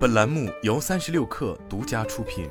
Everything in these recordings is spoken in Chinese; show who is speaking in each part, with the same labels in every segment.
Speaker 1: 本栏目由三十六氪独家出品。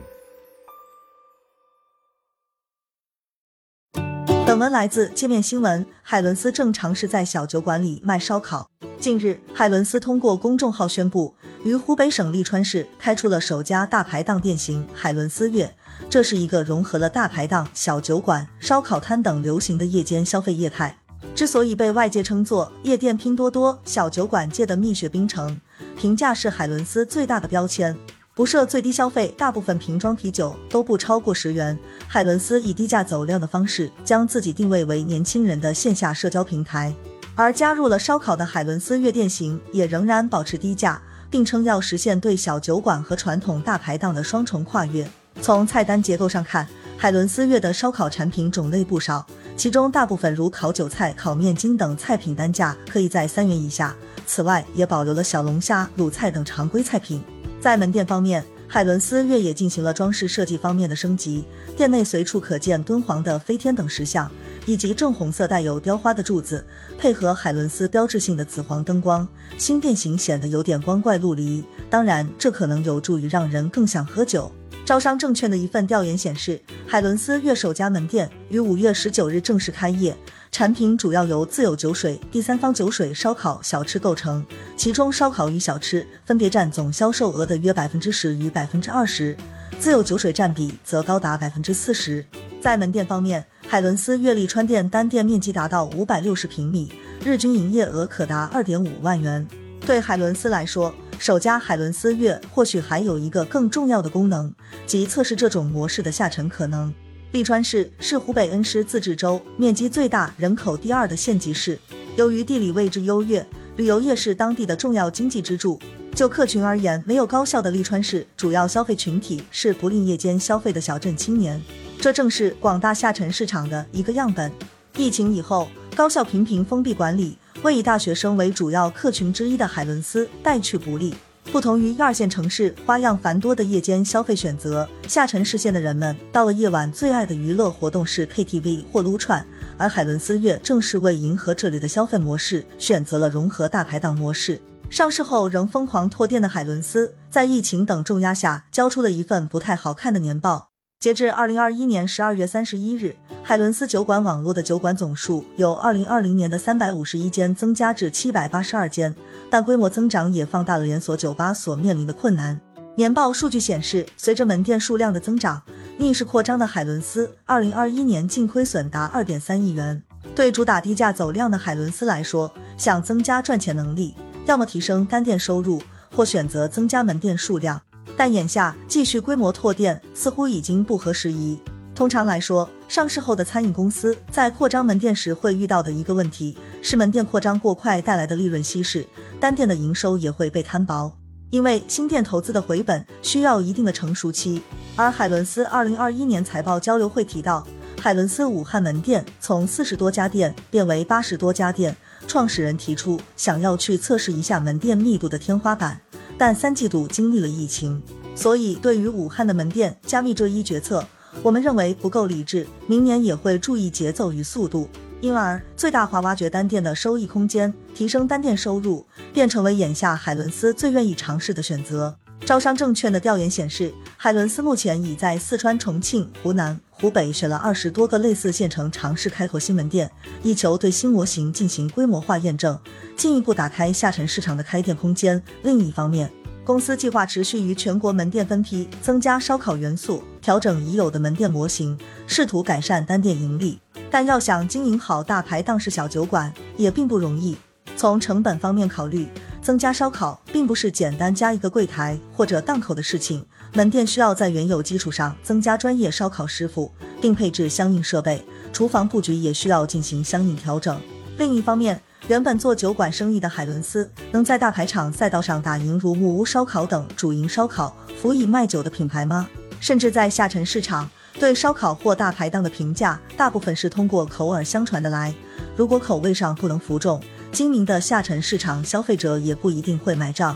Speaker 2: 本文来自界面新闻。海伦斯正尝试在小酒馆里卖烧烤。近日，海伦斯通过公众号宣布，于湖北省利川市开出了首家大排档店型“海伦斯月”。这是一个融合了大排档、小酒馆、烧烤摊等流行的夜间消费业态。之所以被外界称作夜店拼多多、小酒馆界的蜜雪冰城，评价是海伦斯最大的标签。不设最低消费，大部分瓶装啤酒都不超过十元。海伦斯以低价走量的方式，将自己定位为年轻人的线下社交平台。而加入了烧烤的海伦斯月店型，也仍然保持低价，并称要实现对小酒馆和传统大排档的双重跨越。从菜单结构上看，海伦斯月的烧烤产品种类不少，其中大部分如烤韭菜、烤面筋等菜品单价可以在三元以下。此外，也保留了小龙虾、卤菜等常规菜品。在门店方面，海伦斯越野进行了装饰设计方面的升级，店内随处可见敦煌的飞天等石像，以及正红色带有雕花的柱子，配合海伦斯标志性的紫黄灯光，新店型显得有点光怪陆离。当然，这可能有助于让人更想喝酒。招商证券的一份调研显示，海伦斯越首家门店于五月十九日正式开业。产品主要由自有酒水、第三方酒水、烧烤、小吃构成，其中烧烤与小吃分别占总销售额的约百分之十与百分之二十，自有酒水占比则高达百分之四十。在门店方面，海伦斯悦利川店单店面积达到五百六十平米，日均营业额可达二点五万元。对海伦斯来说，首家海伦斯月或许还有一个更重要的功能，即测试这种模式的下沉可能。利川市是湖北恩施自治州面积最大、人口第二的县级市。由于地理位置优越，旅游业是当地的重要经济支柱。就客群而言，没有高校的利川市主要消费群体是不吝夜间消费的小镇青年，这正是广大下沉市场的一个样本。疫情以后，高校频频封闭管理，为以大学生为主要客群之一的海伦斯带去不利。不同于一二线城市花样繁多的夜间消费选择，下沉市县的人们到了夜晚最爱的娱乐活动是 KTV 或撸串，而海伦斯月正是为迎合这里的消费模式，选择了融合大排档模式。上市后仍疯狂拓店的海伦斯，在疫情等重压下，交出了一份不太好看的年报。截至二零二一年十二月三十一日，海伦斯酒馆网络的酒馆总数由二零二零年的三百五十一间增加至七百八十二间，但规模增长也放大了连锁酒吧所面临的困难。年报数据显示，随着门店数量的增长，逆势扩张的海伦斯二零二一年净亏损达二点三亿元。对主打低价走量的海伦斯来说，想增加赚钱能力，要么提升单店收入，或选择增加门店数量。但眼下继续规模拓店似乎已经不合时宜。通常来说，上市后的餐饮公司在扩张门店时会遇到的一个问题是门店扩张过快带来的利润稀释，单店的营收也会被摊薄。因为新店投资的回本需要一定的成熟期。而海伦斯二零二一年财报交流会提到，海伦斯武汉门店从四十多家店变为八十多家店，创始人提出想要去测试一下门店密度的天花板。但三季度经历了疫情，所以对于武汉的门店加密这一决策，我们认为不够理智。明年也会注意节奏与速度，因而最大化挖掘单店的收益空间，提升单店收入，便成为眼下海伦斯最愿意尝试的选择。招商证券的调研显示，海伦斯目前已在四川、重庆、湖南、湖北选了二十多个类似县城尝试开拓新门店，以求对新模型进行规模化验证，进一步打开下沉市场的开店空间。另一方面，公司计划持续于全国门店分批增加烧烤元素，调整已有的门店模型，试图改善单店盈利。但要想经营好大排档式小酒馆，也并不容易。从成本方面考虑，增加烧烤并不是简单加一个柜台或者档口的事情。门店需要在原有基础上增加专业烧烤师傅，并配置相应设备，厨房布局也需要进行相应调整。另一方面，原本做酒馆生意的海伦斯，能在大排场赛道上打赢如木屋烧烤等主营烧烤、辅以卖酒的品牌吗？甚至在下沉市场，对烧烤或大排档的评价，大部分是通过口耳相传的来。如果口味上不能服众，精明的下沉市场消费者也不一定会买账。